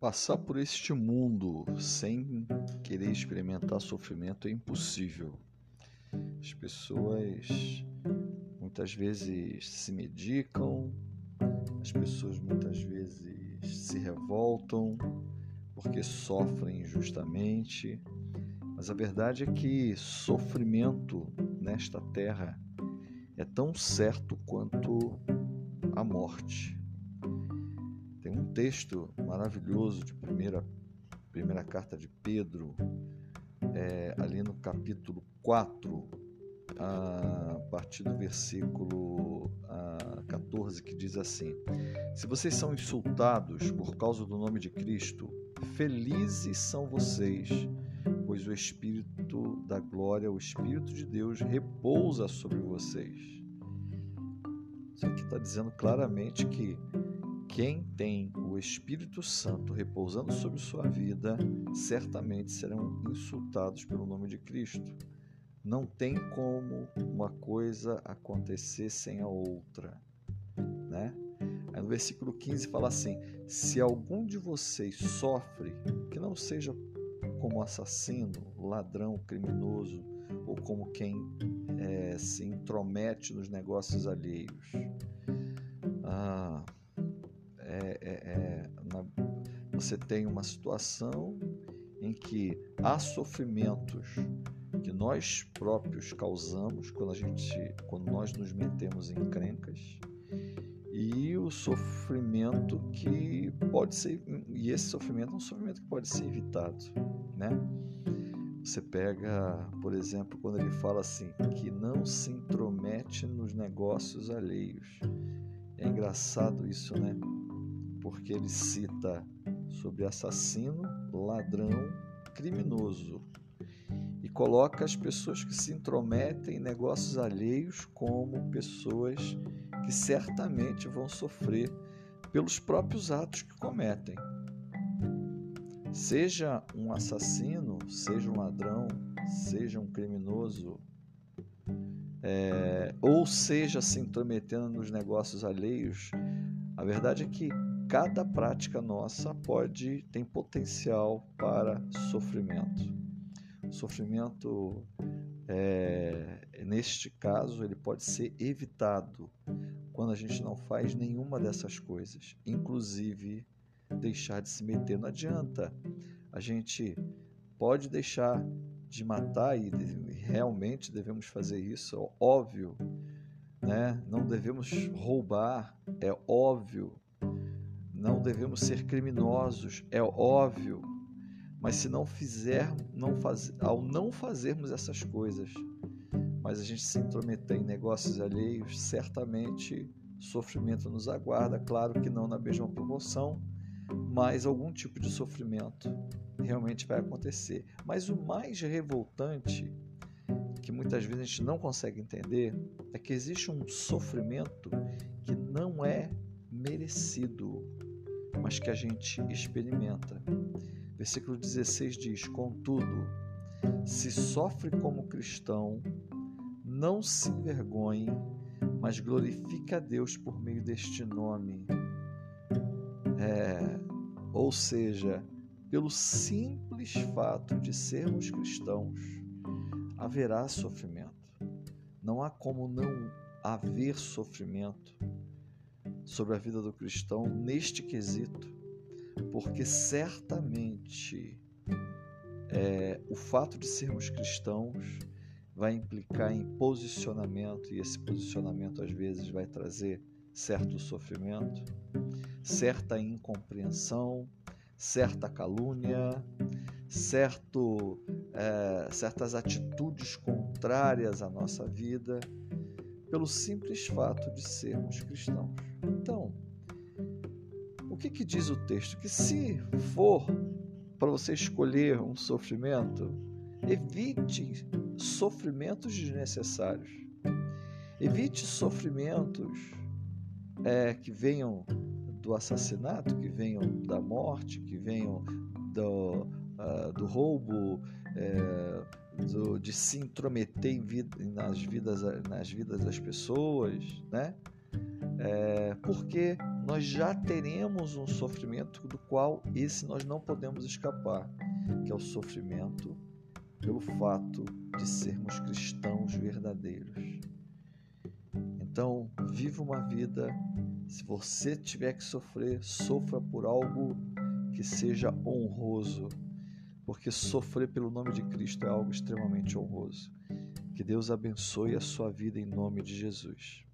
Passar por este mundo sem querer experimentar sofrimento é impossível. As pessoas muitas vezes se medicam, as pessoas muitas vezes se revoltam porque sofrem injustamente, mas a verdade é que sofrimento nesta terra é tão certo quanto a morte. Tem um texto maravilhoso de primeira, primeira carta de Pedro, é, ali no capítulo 4, a partir do versículo a 14, que diz assim: Se vocês são insultados por causa do nome de Cristo, felizes são vocês, pois o Espírito da glória, o Espírito de Deus, repousa sobre vocês. Isso aqui está dizendo claramente que quem tem o Espírito Santo repousando sobre sua vida, certamente serão insultados pelo nome de Cristo. Não tem como uma coisa acontecer sem a outra, né? Aí no versículo 15 fala assim: Se algum de vocês sofre, que não seja como assassino, ladrão, criminoso ou como quem é, se intromete nos negócios alheios. Ah, você tem uma situação em que há sofrimentos que nós próprios causamos quando a gente quando nós nos metemos em crencas e o sofrimento que pode ser e esse sofrimento é um sofrimento que pode ser evitado né? Você pega por exemplo quando ele fala assim que não se intromete nos negócios alheios. É engraçado isso né porque ele cita sobre assassino, ladrão, criminoso e coloca as pessoas que se intrometem em negócios alheios como pessoas que certamente vão sofrer pelos próprios atos que cometem. Seja um assassino, seja um ladrão, seja um criminoso, é, ou seja se intrometendo nos negócios alheios, a verdade é que cada prática nossa pode tem potencial para sofrimento. Sofrimento, é, neste caso, ele pode ser evitado quando a gente não faz nenhuma dessas coisas, inclusive deixar de se meter. Não adianta. A gente pode deixar de matar e realmente devemos fazer isso, é óbvio. Né? Não devemos roubar, é óbvio não devemos ser criminosos, é óbvio. Mas se não fizer, não faz, ao não fazermos essas coisas, mas a gente se intrometer em negócios alheios, certamente sofrimento nos aguarda, claro que não na mesma proporção, mas algum tipo de sofrimento realmente vai acontecer. Mas o mais revoltante, que muitas vezes a gente não consegue entender, é que existe um sofrimento que não é merecido mas que a gente experimenta. Versículo 16 diz: Contudo, se sofre como cristão, não se envergonhe, mas glorifique a Deus por meio deste nome. É, ou seja, pelo simples fato de sermos cristãos, haverá sofrimento. Não há como não haver sofrimento sobre a vida do cristão neste quesito, porque certamente é, o fato de sermos cristãos vai implicar em posicionamento, e esse posicionamento às vezes vai trazer certo sofrimento, certa incompreensão, certa calúnia, certo, é, certas atitudes contrárias à nossa vida pelo simples fato de sermos cristãos. Então, o que, que diz o texto? Que se for para você escolher um sofrimento, evite sofrimentos desnecessários. Evite sofrimentos é, que venham do assassinato, que venham da morte, que venham do, uh, do roubo, é, do, de se intrometer vida, nas, vidas, nas vidas das pessoas, né? é, porque nós já teremos um sofrimento do qual esse nós não podemos escapar, que é o sofrimento pelo fato de sermos cristãos verdadeiros. Então, viva uma vida. Se você tiver que sofrer, sofra por algo que seja honroso, porque sofrer pelo nome de Cristo é algo extremamente honroso. Que Deus abençoe a sua vida em nome de Jesus.